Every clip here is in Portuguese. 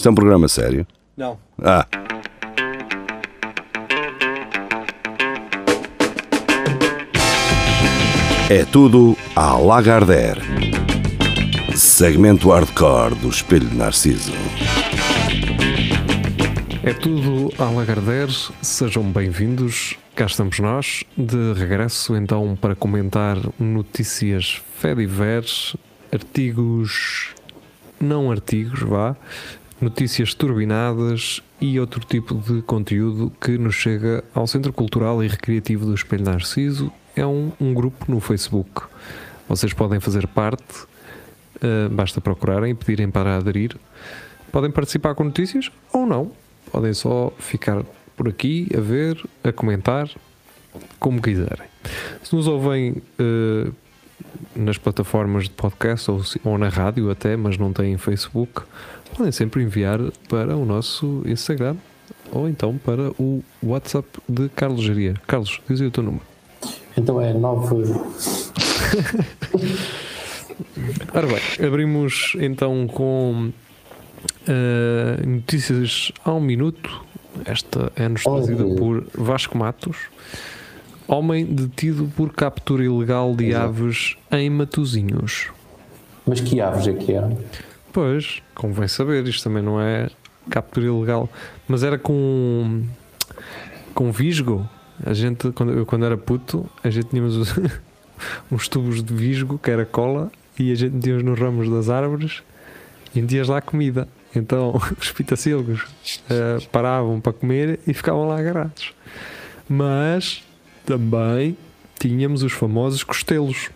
Isto é um programa sério? Não. Ah. É tudo à Lagardère. Segmento hardcore do Espelho de Narciso. É tudo à Lagardère, sejam bem-vindos. Cá estamos nós, de regresso então para comentar notícias fediveres, artigos, não artigos, vá, notícias turbinadas e outro tipo de conteúdo que nos chega ao Centro Cultural e Recreativo do Espelho Narciso. É um, um grupo no Facebook. Vocês podem fazer parte, uh, basta procurarem e pedirem para aderir. Podem participar com notícias ou não. Podem só ficar por aqui a ver, a comentar, como quiserem. Se nos ouvem uh, nas plataformas de podcast ou, ou, na rádio até, mas não têm Facebook, podem sempre enviar para o nosso Instagram ou então para o WhatsApp de Carlos Geria. Carlos, diz aí o teu número. Então é 9. Ora bem, abrimos então com uh, notícias ao minuto. Esta é-nos trazida por Vasco Matos. Homem detido por captura ilegal de Exato. aves em Matozinhos. Mas que aves é que eram? Pois, convém saber, isto também não é captura ilegal. Mas era com. com visgo. A gente, quando, eu, quando era puto, a gente tínhamos os, uns tubos de visgo, que era cola, e a gente metíamos nos ramos das árvores e metias lá comida. Então os pitacilgos uh, paravam para comer e ficavam lá agarrados. Mas também tínhamos os famosos costelos.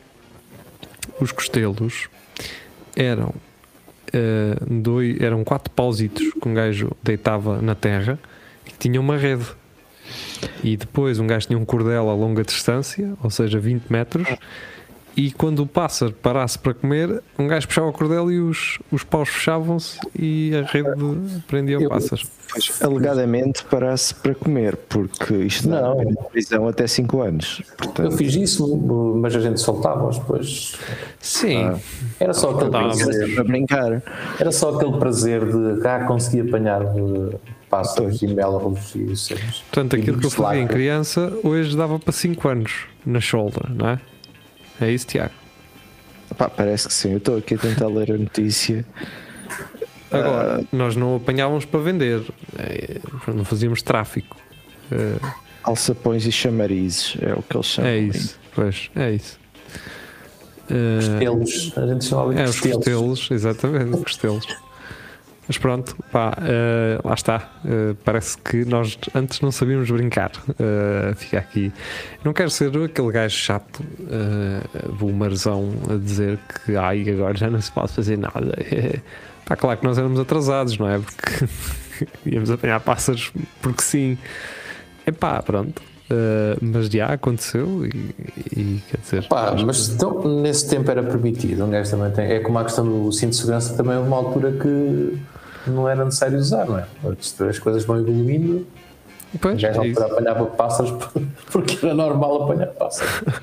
Os costelos eram, uh, dois, eram quatro pausitos que um gajo deitava na terra e tinha uma rede. E depois um gajo tinha um cordel a longa distância, ou seja, 20 metros, e quando o pássaro parasse para comer, um gajo puxava o cordel e os, os paus fechavam-se e a rede prendia o pássaro. Pois, alegadamente parasse para comer, porque isto não é prisão até 5 anos. Portanto... Eu fiz isso, mas a gente soltava-os depois. Sim. Ah, era só aquele prazer para brincar. Era só aquele prazer de ah, conseguir apanhar pássaros e melros e cenas. Portanto, aquilo que eu fazia em criança hoje dava para 5 anos na shoulder, não é? É isso, Tiago? Pá, parece que sim. Eu estou aqui a tentar ler a notícia. Agora, uh, nós não apanhávamos para vender, é, não fazíamos tráfico. Uh, Alçapões e chamarizes é o que eles chamam. É isso, pois, é isso. Costelos, a gente chamava de é, costelos. os costelos, exatamente, costelos. Mas pronto, pá, uh, lá está. Uh, parece que nós antes não sabíamos brincar. Uh, fica aqui. Não quero ser aquele gajo chato, uh, boomerzão, a dizer que ai, agora já não se pode fazer nada. É, pá, claro que nós éramos atrasados, não é? Porque íamos apanhar pássaros porque sim. É pá, pronto. Uh, mas já aconteceu e, e quer dizer. Pá, mas então, nesse tempo era permitido. Um gajo também tem, é como a questão do cinto de segurança, também houve uma altura que não era necessário usar, não é? As coisas vão evoluindo. Pois, já é para apanhar pássaros porque era normal apanhar pássaros.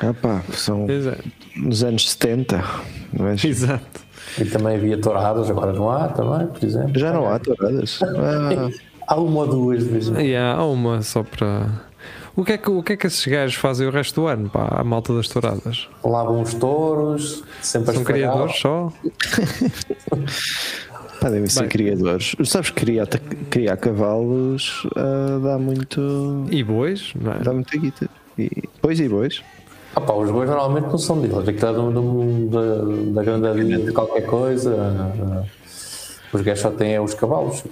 Ah pá, são Exato. nos anos 70. Mas... Exato. E também havia touradas, agora não há também, por exemplo. Já não há touradas. Ah. há uma ou duas de vez em yeah, Há uma só para. O que, é que, o que é que esses gajos fazem o resto do ano, pá, a malta das touradas? Lavam os touros, sempre São criadores só? Devem ser criadores. Sabes que criar, criar cavalos uh, dá muito. E bois, não é? Dá muita guita. E, pois e bois. Ah, pá, os bois normalmente não são deles, é que está da, da grandaria de qualquer coisa. Uh, os gajos só têm os cavalos.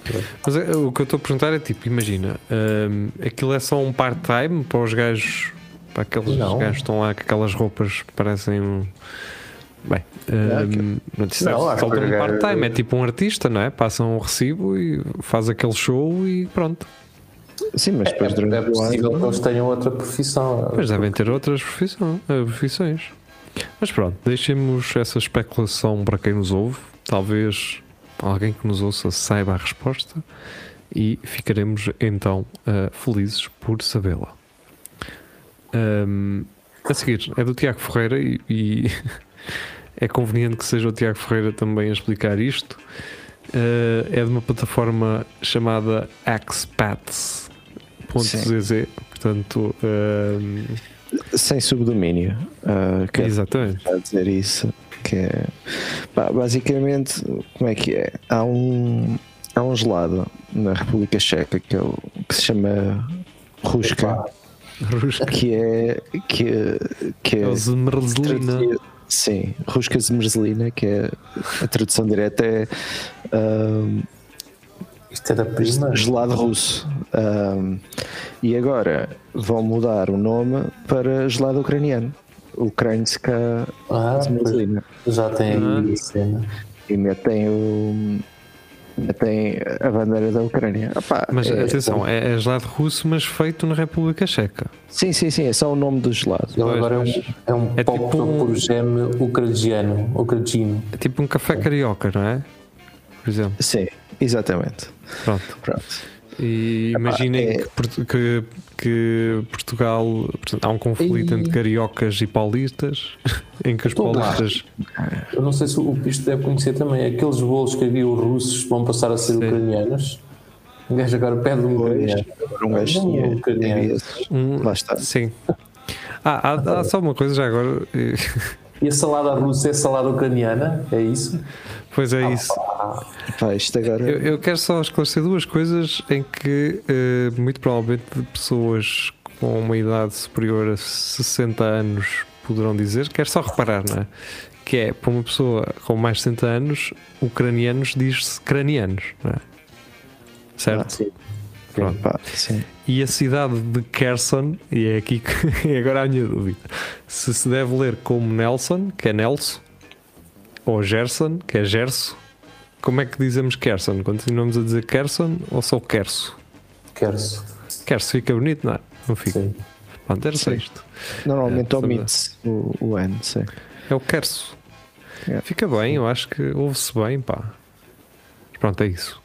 Mas é, o que eu estou a perguntar é tipo, imagina, um, aquilo é só um part-time para os gajos, para aqueles não. gajos que estão lá com aquelas roupas que parecem um Bem, um, não te não, só um part-time, é tipo um artista, não é? Passa um recibo e faz aquele show e pronto. Sim, mas depois é, durante é possível que eles tenham outra profissão. Mas devem ter outras profissão, eh, profissões. Mas pronto, deixemos essa especulação para quem nos ouve. Talvez alguém que nos ouça saiba a resposta e ficaremos então uh, felizes por sabê-la. Um, a seguir é do Tiago Ferreira e, e é conveniente que seja o Tiago Ferreira também a explicar isto. Uh, é de uma plataforma chamada Expats.cz, portanto. Uh, Sem subdomínio. Uh, Exatamente. A dizer isso. Que é, basicamente, como é que é? Há um, há um gelado na República Checa que, é o, que se chama Ruska. Que é. Que, que é, é Sim, Rusca Zmerzelina, que é a tradução direta é. Um, Isto era prima? Gelado russo. Um, e agora vão mudar o nome para gelado ucraniano. Ucrânska ah, Zmerzelina. Já tem aí a cena. E metem o tem a bandeira da Ucrânia. mas é, atenção, é, é, gelado russo, mas feito na República Checa. Sim, sim, sim, é só o nome do gelado. Ele agora é um, é um é tipo um, por geme ucraniano, ucraniano. É tipo um café carioca, não é? Por exemplo. Sim, exatamente. Pronto. Pronto. E imaginem é... que, que, que, Portugal portanto, há um conflito e... entre cariocas e paulistas em que os Estou paulistas. Lá. Eu não sei se o Pisto deve conhecer também aqueles bolos que havia os russos vão passar a ser Sim. ucranianos. Um gajo agora pede um ucraniano. Um gajo tinha. Um ucraniano. Lá está. Sim. Ah, há, há só uma coisa já agora. E a salada russa é salada ucraniana? É isso? Pois é isso. Pá, isto agora... eu, eu, quero só esclarecer duas coisas em que uh, muito provavelmente pessoas com uma idade superior a 60 anos poderão dizer, quero só reparar, não é? Que é, para uma pessoa com mais de 60 anos, ucranianos diz-se cranianos, não é? Certo? Ah, sim. Pronto. Pá, sim. E a cidade de Kherson, e é aqui que agora a minha dúvida, se se deve ler como Nelson, que é Nelson, ou Gerson, que é Gerso, como é que dizemos Kherson? Continuamos a dizer Kherson ou só Kerso? Kerso. Kerso fica bonito, não é? Não fica. Sim. Pronto, era só isto. Normalmente é, omite-se o, o N, sim. É o Kerso. É. Fica bem, eu acho que ouve-se bem, pá. Pronto, é isso.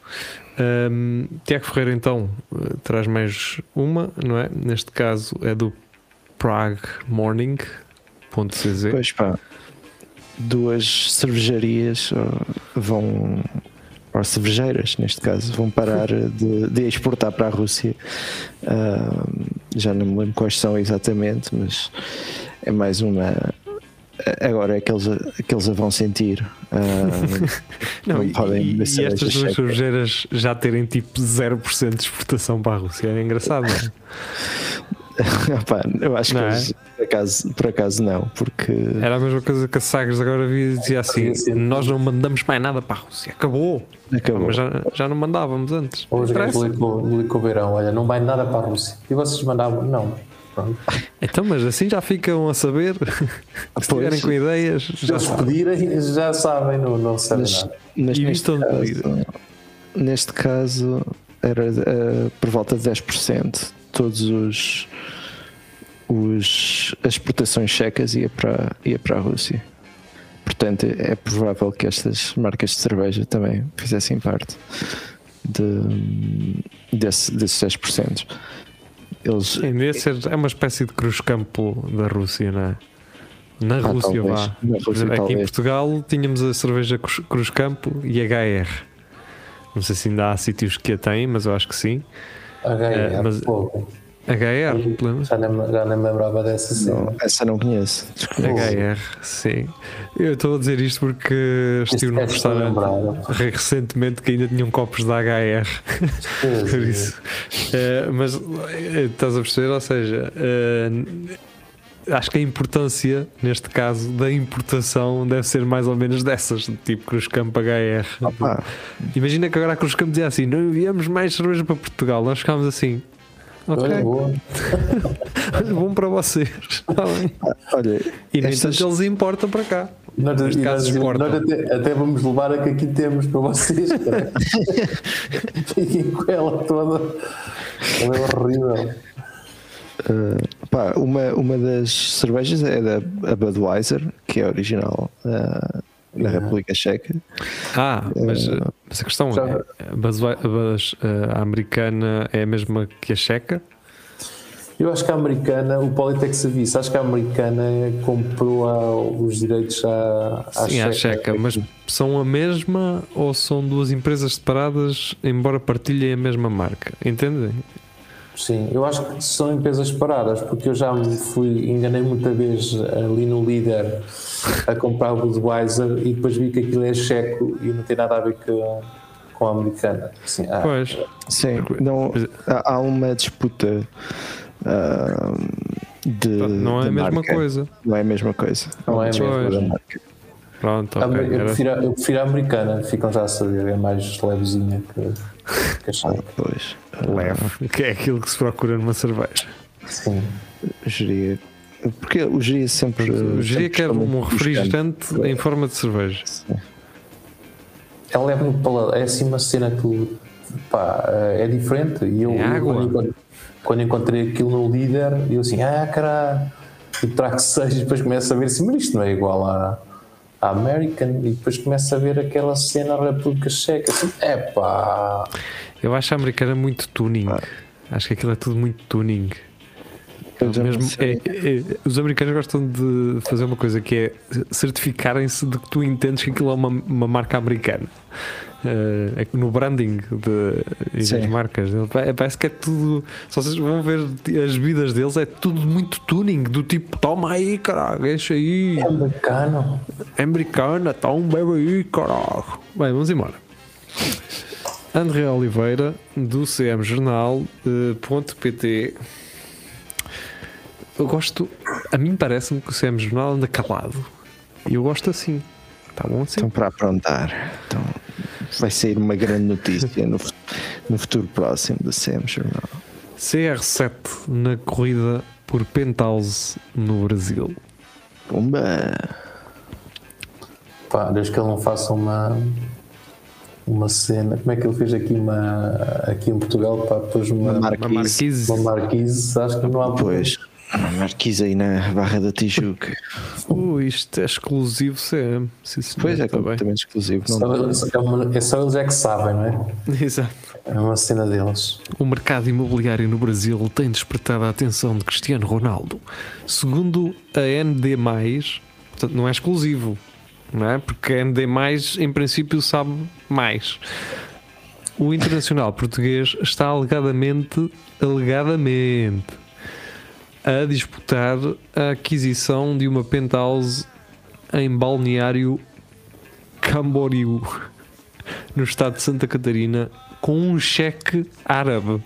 Um, Tiago Ferreira então eh, traz mais uma, não é? Neste caso é do Prague Morning.cz. Pois pá, duas cervejarias vão, ou cervejeiras neste caso, vão parar de, de exportar para a Rússia. Uh, já não me lembro quais são exatamente, mas é mais uma agora é que eles, que eles a vão sentir. Uh, não, não podem e, e estas duas cervejeiras já terem tipo 0% de exportação para a Rússia. É engraçado. Opa, eu acho não que é? eles, por, acaso, por acaso não, porque era a mesma coisa que a Sagres agora dizia assim: nós não mandamos mais nada para a Rússia, acabou. Acabou. Mas já, já não mandávamos antes. Hoje o verão, olha, não vai nada para a Rússia. E vocês mandavam? Não. Pronto. Então, mas assim já ficam a saber. Se tiverem com ideias, já se pedirem, já sabem, não, não sabem mas, nada. Mas neste, caso, neste caso era uh, por volta de 10%. Todos os, os as exportações checas ia para, ia para a Rússia. Portanto, é provável que estas marcas de cerveja também fizessem parte de, desse, desses 10%. Eles... Sim, é uma espécie de cruz-campo da Rússia, não é? Na ah, Rússia talvez. vá. Na Rússia, Aqui talvez. em Portugal tínhamos a cerveja Cruz Campo e HR. Não sei se ainda há sítios que a têm, mas eu acho que sim. HR, uh, mas, HR, já nem, já nem me lembrava dessa sim. Não, essa não conheço. HR, sim. Eu estou a dizer isto porque estive num restaurante recentemente que ainda tinham copos da HR. Por isso. Uh, mas eh, estás a perceber? Ou seja, uh, acho que a importância, neste caso, da importação deve ser mais ou menos dessas, tipo Cruz Campo HR. Opa. Imagina que agora a Cruz Campo dizia assim: não enviamos mais cerveja para Portugal, nós ficámos assim. Ok. Bom para vocês. Olha, e nem estas... eles importam para cá. Nós, nós, nós até, até, vamos levar a que aqui temos para vocês. Fiquem com ela toda. Ela é horrível. Uh, pá, uma, uma das cervejas é da Budweiser, que é original uh, na República Checa. Ah, mas, uh, mas a questão é: a, a americana é a mesma que a checa? Eu acho que a americana, o Polytech Service, acho que a americana comprou a, os direitos à, à Sim, checa. à checa, mas são a mesma ou são duas empresas separadas, embora partilhem a mesma marca? Entendem? Sim, eu acho que são empresas separadas, porque eu já me fui, enganei muita vez ali no líder a comprar o Budweiser e depois vi que aquilo é checo e não tem nada a ver com, com a americana. Sim, há, pois. Sim, não, há uma disputa de, não é a mesma marca. coisa. Não é a mesma coisa. Não é a mesma coisa. Pronto, okay. eu, prefiro, eu prefiro a americana, ficam já a saber, é mais levezinha que, que a chave. Ah, pois. Leve, que é aquilo que se procura numa cerveja. Sim. Geria. Porque o geria sempre. O geria quer um refrigerante em forma de cerveja. Sim. É leve no paladar, é assim uma cena que pá, é diferente. E eu, é água. Quando, quando encontrei aquilo no líder, eu assim, ah, caralho, e trago seis, e depois começo a ver assim, mas isto não é igual à, à American, e depois começo a ver aquela cena da República Checa, assim, é pá. Eu acho a americana muito tuning, ah. acho que aquilo é tudo muito tuning. Mesmo, é, é, os americanos gostam de fazer uma coisa que é certificarem-se de que tu entendes que aquilo é uma, uma marca americana uh, no branding de, das marcas. Parece que é tudo. Se vocês vão ver as vidas deles, é tudo muito tuning, do tipo, toma aí, caralho, deixa aí. É americano. É americana, toma, bebe aí, caralho. Bem, vamos embora. André Oliveira, do CM Jornal.pt. Uh, eu gosto, a mim parece-me que o CM Jornal anda calado. E eu gosto assim. Tá bom assim? Então, para aprontar. Então, vai sair uma grande notícia no, no futuro próximo do CM Jornal. CR7 na corrida por Penthouse no Brasil. Pumba! Pá, desde que ele não faça uma uma cena, como é que ele fez aqui uma aqui em Portugal, pá, depois uma, uma marquise, uma marquise, acho que não há pois. Marquise aí na Barra da Tijuca. Uh, isto é exclusivo CM. Sim, pois é, tá completamente exclusivo. Só, não é, uma, é só eles é que sabem, não é? Exato. É uma cena deles. O mercado imobiliário no Brasil tem despertado a atenção de Cristiano Ronaldo. Segundo a ND, portanto, não é exclusivo, não é? Porque a ND, em princípio, sabe mais. O internacional português está alegadamente, alegadamente a disputar a aquisição de uma penthouse em Balneário Camboriú, no estado de Santa Catarina, com um cheque árabe.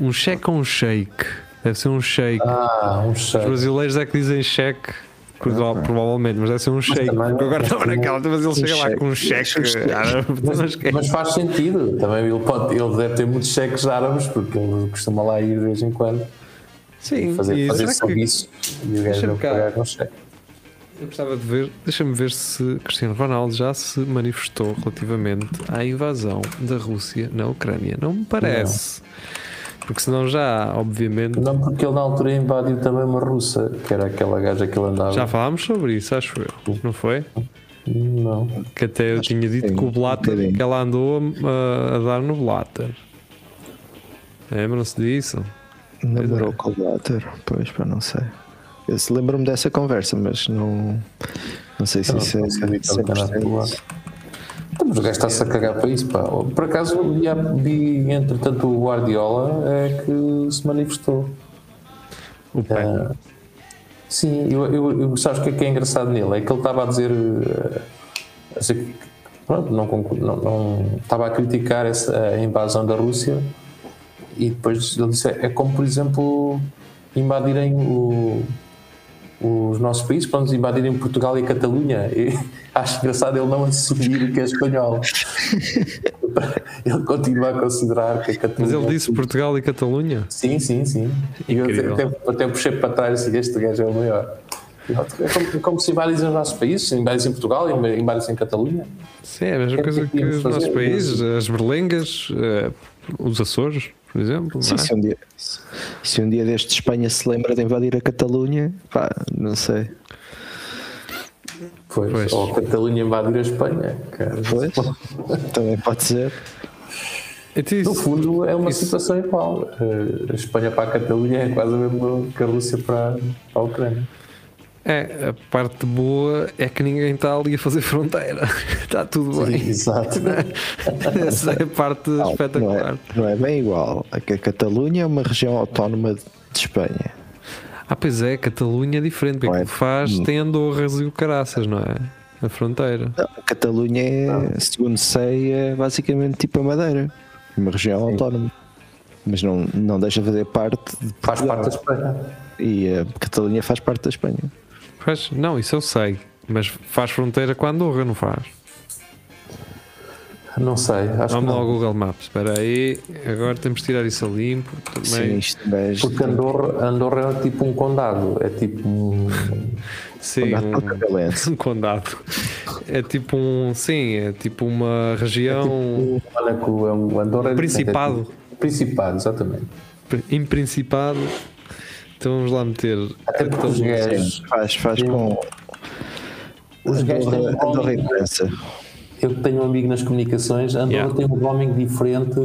Um cheque ou um shake? Deve ser um shake. Ah, um shake. Os brasileiros é que dizem cheque. Provavelmente, mas deve ser um shake. agora estava naquela, mas ele chega lá com um cheque árabe. Mas, mas, faz sentido. Também ele, pode, ele deve ter muitos cheques árabes, porque ele costuma lá ir de vez em quando. Sim, fazer, fazer serviço que... e o gajo pagar com cheque. Eu gostava de ver, deixa-me ver se Cristiano Ronaldo já se manifestou relativamente à invasão da Rússia na Ucrânia. Não me parece. Não. Porque senão já, obviamente. Não, porque ele na altura invadiu também uma russa, que era aquela gaja que ele andava. Já falámos sobre isso, acho eu. Não foi? Não. Que até eu tinha dito que o Blatter, que ela andou a, a dar no Blatter. Lembram-se disso? Namorou com o Blatter, pois, para não sei. Eu se lembro-me dessa conversa, mas não, não sei se não, isso é 100%. Mas o gajo está-se a cagar para isso, pá. Por acaso vi, entretanto, o Guardiola é que se manifestou. O pé. Uh, sim, eu, eu, eu, sabes o que é que é engraçado nele? É que ele estava a dizer. Uh, assim, pronto, não, não, não, estava a criticar essa, a invasão da Rússia e depois ele disse: é como, por exemplo, invadirem o, os nossos países, para nos invadirem Portugal e Catalunha. E acho engraçado ele não assumir que é espanhol. ele continua a considerar que a Catalunha. Mas ele disse Portugal e Catalunha? Sim, sim, sim. E eu até, até puxei para trás assim: este gajo é o maior. É como, é como se invadissem os nossos países, invadissem Portugal, invadissem Catalunha. Sim, é a mesma coisa que, que os nossos países, as berlengas, uh, os Açores por exemplo. Sim, é? se, um dia, se um dia deste Espanha se lembra de invadir a Catalunha, pá, não sei. Pois, pois. ou a Catalunha invadir a Espanha. Cara. Pois, também pode ser. No fundo, é uma isso. situação igual. A Espanha para a Catalunha é quase a mesma que a Rússia para, para a Ucrânia. É, a parte boa é que ninguém está ali a fazer fronteira. Está tudo bem. Sim, exato. Essa é a parte não, espetacular. Não é, não é, bem igual. A Catalunha é uma região autónoma de Espanha. Ah, pois é, Catalunha é diferente. Porque é. faz, hum. tem Andorras e o Caraças, não é? A fronteira. Não, a Catalunha é, segundo sei, é basicamente tipo a Madeira. Uma região Sim. autónoma. Mas não, não deixa de fazer parte de Faz parte da Espanha. E a Catalunha faz parte da Espanha. Pois, não, isso eu sei. Mas faz fronteira com a Andorra, não faz? Não sei, acho Vamos ao Google Maps, espera aí, agora temos de tirar isso a limpo. Também. Sim, isto é Porque Andorra, Andorra é tipo um condado, é tipo um. Sim, um, um, condado. É tipo um. Sim, é tipo uma região. É tipo, é um Andorra é Principado. É tipo, principado, exatamente. Em Principado então vamos lá meter. Até porque os gajos. Faz, faz com. Os gajos têm Andorra imprensa. Eu tenho um amigo nas comunicações, Andorra yeah. tem um roaming diferente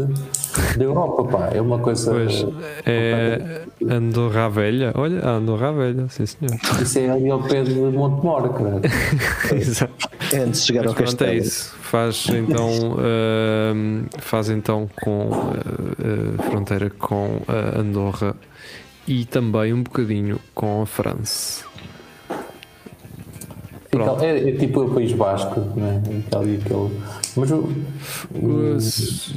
da Europa, pá. É uma coisa. Pois, é Andorra Velha. Olha, Andorra Velha, sim senhor. Isso é ali ao pé de Montemor, cara. Exato. É antes de chegar Mas ao é castelo. É isso. Faz então, uh, faz então com uh, uh, fronteira com Andorra e também um bocadinho com a França. Então, é, é, tipo o País Basco, né? aquele, aquele. Mas o.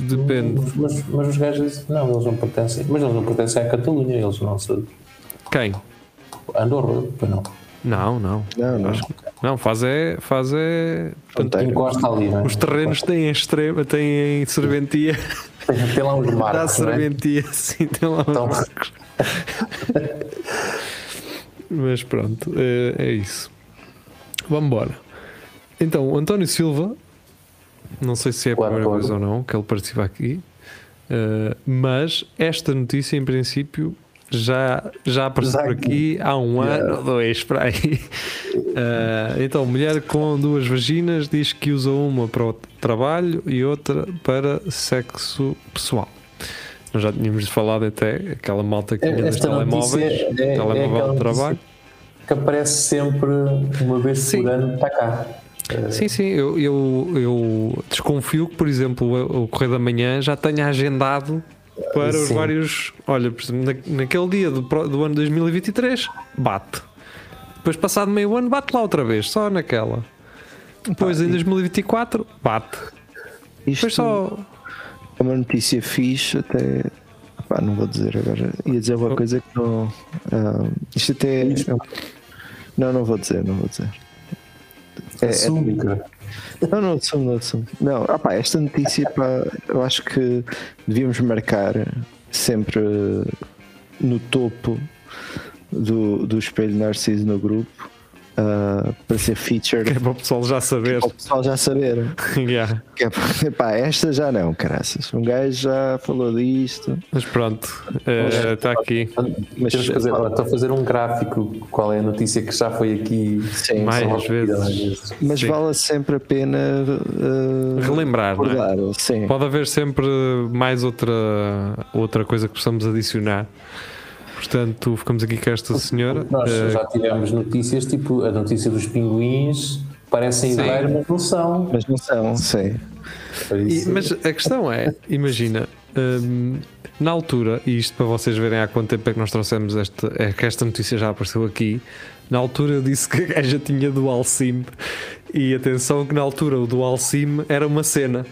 depende. Mas, mas, os gajos. Não, eles não pertencem. Mas eles não pertencem à Catalunha, eles não são. Quem? Andorra, pois não. Não, não. Não, não. Não, faz é. Faz é portanto, encosta ali, é? Os terrenos têm extrema, têm serventia. Tem, tem lá uns marcos. Dá é? serventia, né? sim, tem lá uns então, marcos. Mas pronto, é, é isso. Vamos embora. Então, o António Silva, não sei se é a primeira vez ou não que ele participa aqui, uh, mas esta notícia, em princípio, já, já apareceu por aqui há um yeah. ano ou dois para aí. Uh, então, mulher com duas vaginas diz que usa uma para o trabalho e outra para sexo pessoal. Nós já tínhamos falado até aquela malta que tinha nos telemóveis, é, é, telemóvel é de trabalho. Que aparece sempre uma vez sim. por ano para cá. Sim, sim, eu, eu, eu desconfio que, por exemplo, o, Correio da Manhã já tenha agendado para sim. os vários. Olha, naquele dia do, do ano 2023, bate. Depois, passado meio ano, bate lá outra vez, só naquela. Depois, em 2024, bate. Isto... Depois só é uma notícia fixe, até. Pá, não vou dizer agora. Ia dizer uma coisa que não. Uh, isto até. É não, não vou dizer, não vou dizer. É, assume, é, não, não assumo, não assumo. Não, ah, pá, esta notícia, pá, eu acho que devíamos marcar sempre no topo do, do espelho Narciso no grupo uh, para ser featured. Que é para o pessoal já saber. para o pessoal já saber. yeah. que é, pá, esta já não, caraças. Um gajo já falou disto. Mas pronto, uh, está aqui. Mas fazer, estou a fazer um gráfico. Qual é a notícia que já foi aqui Sim, mais vezes. Mas Sim. vale sempre a pena uh, relembrar. Não é? Sim. Pode haver sempre mais outra, outra coisa que possamos adicionar. Portanto, ficamos aqui com esta senhora. Nós uh, já tivemos notícias, tipo a notícia dos pinguins, parecem ver, mas não são. Mas não são, sim. E, mas a questão é, imagina, um, na altura, e isto para vocês verem há quanto tempo é que nós trouxemos esta, é que esta notícia já apareceu aqui. Na altura eu disse que a gaja tinha dual SIM e atenção que na altura o dual SIM era uma cena,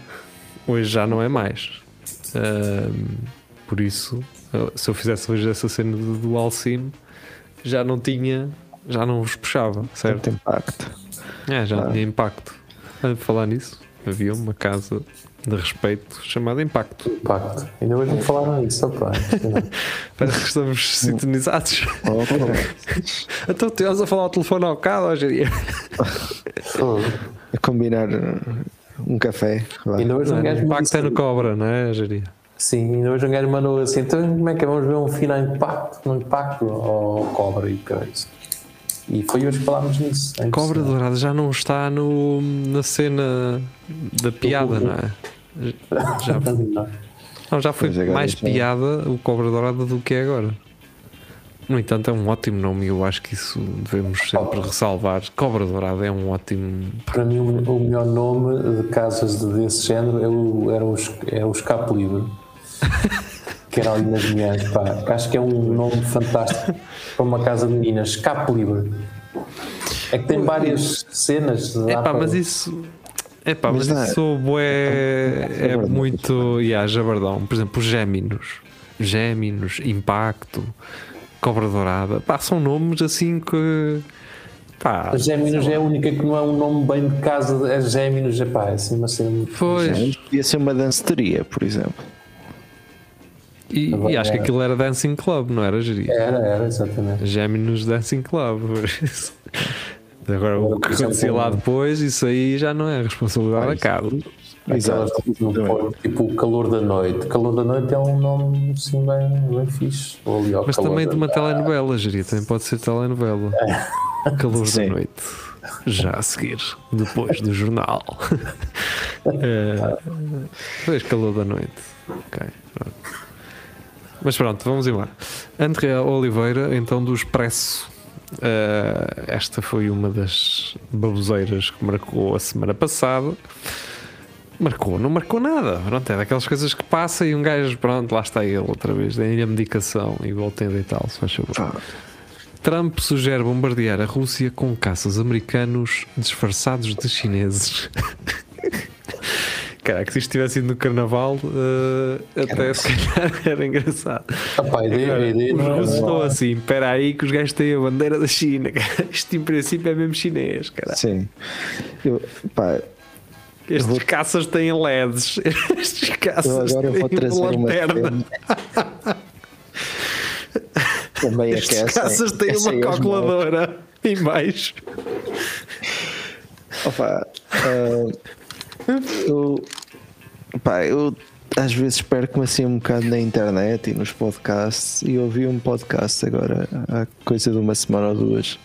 hoje já não é mais. Um, por isso se eu fizesse hoje essa cena do Dual SIM, já não tinha, já não vos puxava, certo? Tem impacto. É, já ah. tinha impacto. A falar nisso, havia uma casa de respeito chamada Impacto. Impacto. Ainda hoje não falaram isso, opa. Parece que estamos sintonizados. então estivemos a falar ao telefone ao bocado hoje dia. a combinar um café. Ainda hoje não, um impacto é no cobra, não é, Jeria? Sim, hoje um gajo mandou assim, então como é que é? Vamos ver um final impacto, no impacto ao cobra e isso. E foi hoje que falámos nisso. É cobra dourada já não está no, na cena da piada, não é? Já, Não, já foi mais piada o Cobra Dourada do que é agora. No entanto, é um ótimo nome e eu acho que isso devemos sempre ressalvar. Cobra Dourada é um ótimo. Para mim, o melhor nome de casas desse género é o, era o, é o Escape Livre. que era ali nas manhãs, pá. Acho que é um nome fantástico para uma casa de meninas. Escape Livre. É que tem várias cenas. É pá, mas isso. É pá, mas, mas isso é, é, muito. Yeah, jabardão. Por exemplo, Géminos. Géminos, Impacto. Cobra Dourada. Pá, são nomes assim que. Pá, Géminos é a única que não é um nome bem de casa. É Géminos, é pá, é assim uma cena. Pois. Podia ser uma danceteria, por exemplo. E, e acho que aquilo era Dancing Club, não era, Geria? Era, era, exatamente. Géminos Dancing Club. Agora, o que acontecia lá depois, isso aí já não é responsabilidade da casa. Exato. Tipo, o Calor da Noite. Calor da Noite é um nome assim bem, bem fixe. Mas também de uma telenovela, Jeria, também pode ser telenovela. Calor Sim. da Noite. Já a seguir, depois do jornal. é, depois Calor da Noite. Ok, pronto. Mas pronto, vamos embora. André Oliveira, então do Expresso. Uh, esta foi uma das baboseiras que marcou a semana passada. Marcou, não marcou nada. Pronto, é daquelas coisas que passa e um gajo, pronto, lá está ele outra vez, dei-lhe a medicação e voltei a deitá-lo, se faz favor. Ah. Trump sugere bombardear a Rússia com caças americanos disfarçados de chineses. Caraca, se isto tivesse ido no carnaval, uh, até se calhar era engraçado. Opa, ideia, Agora, ideia não estou é assim, espera aí que os gajos têm a bandeira da China. Isto em princípio é mesmo chinês, cara. Sim. Eu, pá, estes vou... caças têm LEDs. Estes caças eu agora têm vou trazer lanterna. Uma Também Estes caças têm uma calculadora em baixo. Opa, uh, eu, pá, eu às vezes perco-me assim um bocado na internet e nos podcasts e ouvi um podcast agora há coisa de uma semana ou duas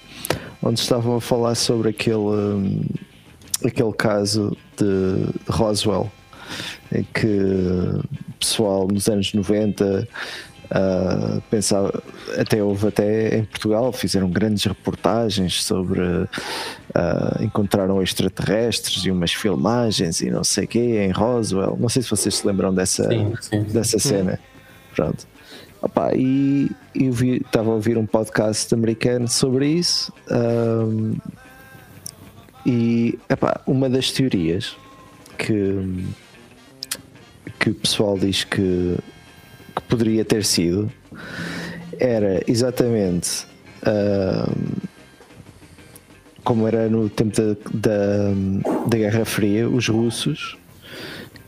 onde estavam a falar sobre aquele um, aquele caso de Roswell em que o pessoal nos anos 90 Uh, pensava, até houve até em Portugal, fizeram grandes reportagens sobre uh, encontraram extraterrestres e umas filmagens e não sei o quê em Roswell. Não sei se vocês se lembram dessa, sim, sim. dessa cena. Pronto. Opa, e eu estava a ouvir um podcast americano sobre isso. Um, e epá, uma das teorias que, que o pessoal diz que que poderia ter sido era exatamente uh, como era no tempo da, da, da, Guerra Fria, os russos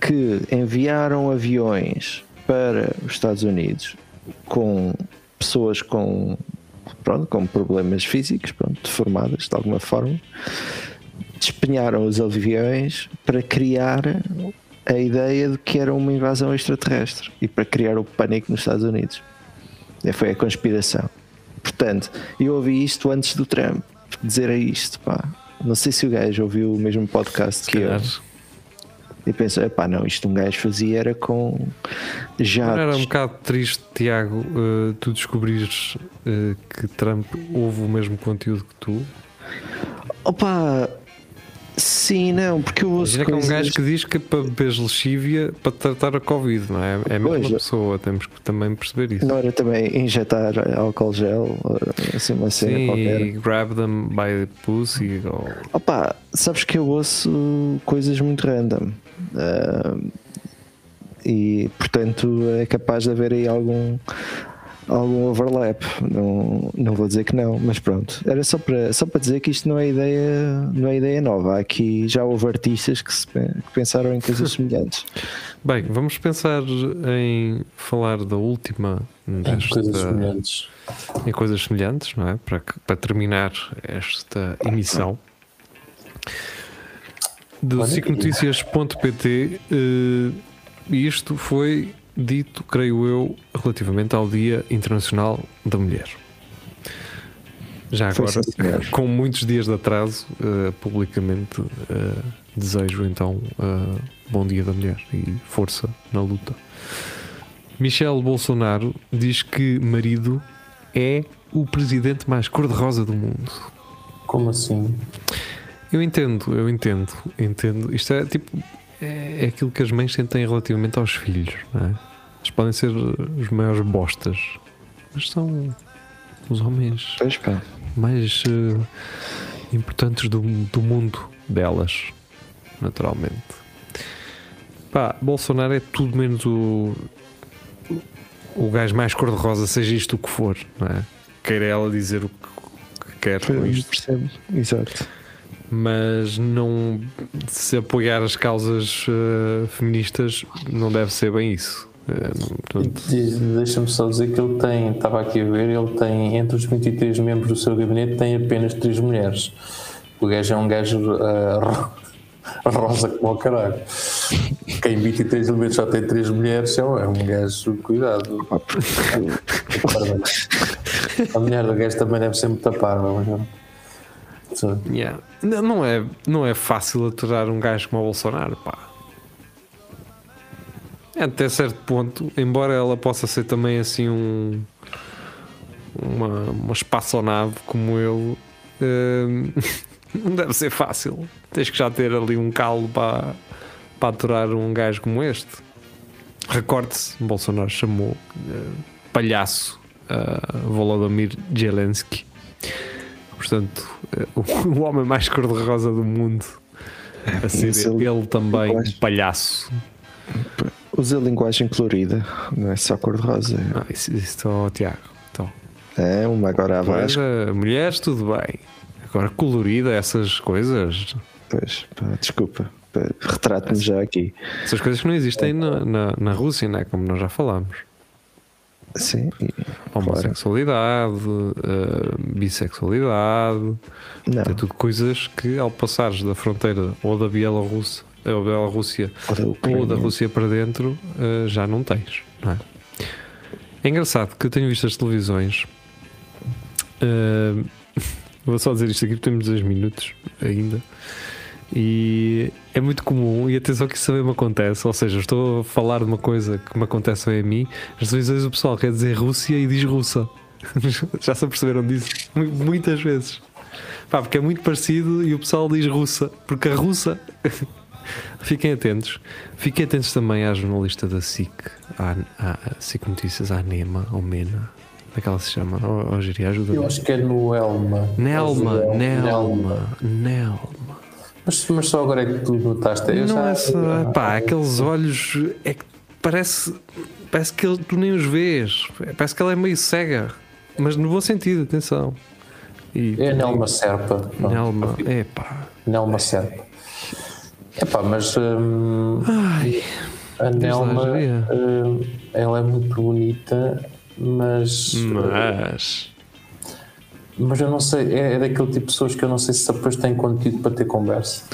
que enviaram aviões para os Estados Unidos com pessoas com, pronto, com problemas físicos, pronto, deformadas de alguma forma, despenharam os aviões para criar a ideia de que era uma invasão extraterrestre e para criar o pânico nos Estados Unidos. E foi a conspiração. Portanto, eu ouvi isto antes do Trump dizer isto, pá. Não sei se o gajo ouviu o mesmo podcast que eu. E pensou, pá, não, isto um gajo fazia era com já. Era um bocado triste, Tiago, uh, tu descobrires uh, que Trump ouve o mesmo conteúdo que tu. Opa, Sim, não, porque eu ouço. Imagina coisas... que é um gajo que diz que é para beber lexívia para tratar a Covid, não é? É a mesma pois, pessoa, temos que também perceber isso. Não era também injetar álcool gel, assim uma cena Sim, qualquer. E grab them by the pussy. Ou... Opa, sabes que eu ouço coisas muito random. Uh, e portanto é capaz de haver aí algum algum overlap. Não, não vou dizer que não, mas pronto. Era só para, só para dizer que isto não é ideia, não é ideia nova. Aqui já houve artistas que, se, que pensaram em coisas semelhantes. Bem, vamos pensar em falar da última desta, em coisas semelhantes. Em coisas semelhantes, não é? Para, para terminar esta emissão. Do cicnoticias.pt uh, isto foi dito, creio eu, relativamente ao Dia Internacional da Mulher. Já agora, com muitos dias de atraso, uh, publicamente uh, desejo então uh, bom Dia da Mulher e força na luta. Michel Bolsonaro diz que marido é o presidente mais cor-de-rosa do mundo. Como assim? Eu entendo, eu entendo, entendo. Isto é tipo. É, aquilo que as mães sentem relativamente aos filhos, não é? Eles podem ser os maiores bostas, mas são os homens mais uh, importantes do, do mundo delas, naturalmente. Pá, Bolsonaro é tudo menos o, o gajo mais cor-de-rosa, seja isto o que for, não é? Queira ela dizer o que quer com isto. Percebo, exato. Mas não se apoiar as causas uh, feministas não deve ser bem isso. Uh, Deixa-me só dizer que ele tem, estava aqui a ver, ele tem entre os 23 membros do seu gabinete tem apenas 3 mulheres. O gajo é um gajo uh, rosa como o caralho. Quem 23 elementos já tem 3 mulheres é um, é um gajo, cuidado. a mulher do gajo também deve ser muito parva. Yeah. Não, é, não é fácil aturar um gajo como o Bolsonaro, pá. Até certo ponto, embora ela possa ser também assim um uma, uma espaçonave como ele, uh, não deve ser fácil. Tens que já ter ali um calo para, para aturar um gajo como este. Recorde-se, Bolsonaro chamou uh, palhaço uh, Volodymyr Zelensky. Portanto, uh, o, homem mais cor-de-rosa do mundo. A ser ele, ele também linguagem. palhaço. Usa linguagem colorida, não é só cor-de-rosa. Não, isso, isso oh, Tiago. Então. É, uma agora a voz. Mulheres, tudo bem. Agora, colorida, essas coisas. Pois, pá, desculpa. Retrato-me já aqui. Essas coisas que não existem na, na, na Rússia, né? como nós já falámos. Sim. Homossexualidade, uh, bissexualidade, não. é tudo coisas que ao passares da fronteira ou da Bielorrússia, ou, Bielorrússia, ou, ou da Rússia para dentro, uh, já não tens. Não é? é engraçado que eu tenho visto as televisões. Uh, Vou só dizer isto aqui porque temos dois minutos ainda. E é muito comum, e atenção que isso também me acontece, ou seja, estou a falar de uma coisa que me acontece a mim, às vezes o pessoal quer dizer Rússia e diz russa. Já se aperceberam disso? Muitas vezes. Pá, porque é muito parecido e o pessoal diz russa, porque a russa. Fiquem atentos. Fiquem atentos também à jornalista da SIC, à, à SIC Notícias, à NEMA, ou MENA, como é que ela se chama? Oh, oh Giri, ajuda Eu acho que é no Elma. Nelma, Nelma, Nelma. Mas, mas só agora é que tu notaste. Eu não já... essa, pá, aqueles olhos é que parece, parece que tu nem os vês. Parece que ela é meio cega, mas no bom sentido, atenção. E, é Nelma Serpa. Nelma, é pá. Nelma Serpa. É pá, mas hum, Ai, a Nelma, hum, ela é muito bonita mas. Mas. Mas eu não sei, é, é daquele tipo de pessoas que eu não sei se depois têm conteúdo para ter conversa.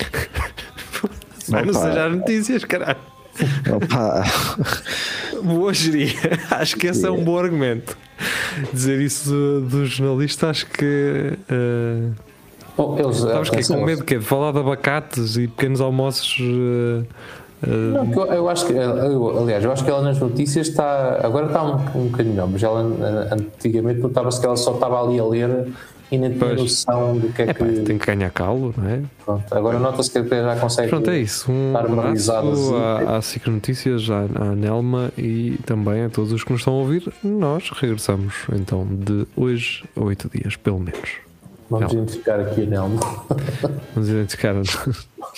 Mas não seja as notícias, caralho. Opa. Boa geria. Acho que esse é um bom argumento. Dizer isso do, do jornalista, acho que. Uh... Oh, eles, Sabes que com medo de falar de abacates e pequenos almoços. Uh não, eu, eu, acho que, eu, aliás, eu acho que ela nas notícias está, agora está um, um bocadinho melhor, mas ela antigamente notava-se que ela só estava ali a ler e nem tinha noção do que é, é que. Pá, tem que ganhar calo, não é? Pronto, agora nota-se que até já consegue. Pronto, é isso. Um abraço assim. à, à SIC Notícias, à, à Nelma e também a todos os que nos estão a ouvir. Nós regressamos então de hoje a oito dias, pelo menos. Vamos Nelma. identificar aqui a Nelma. Vamos identificar.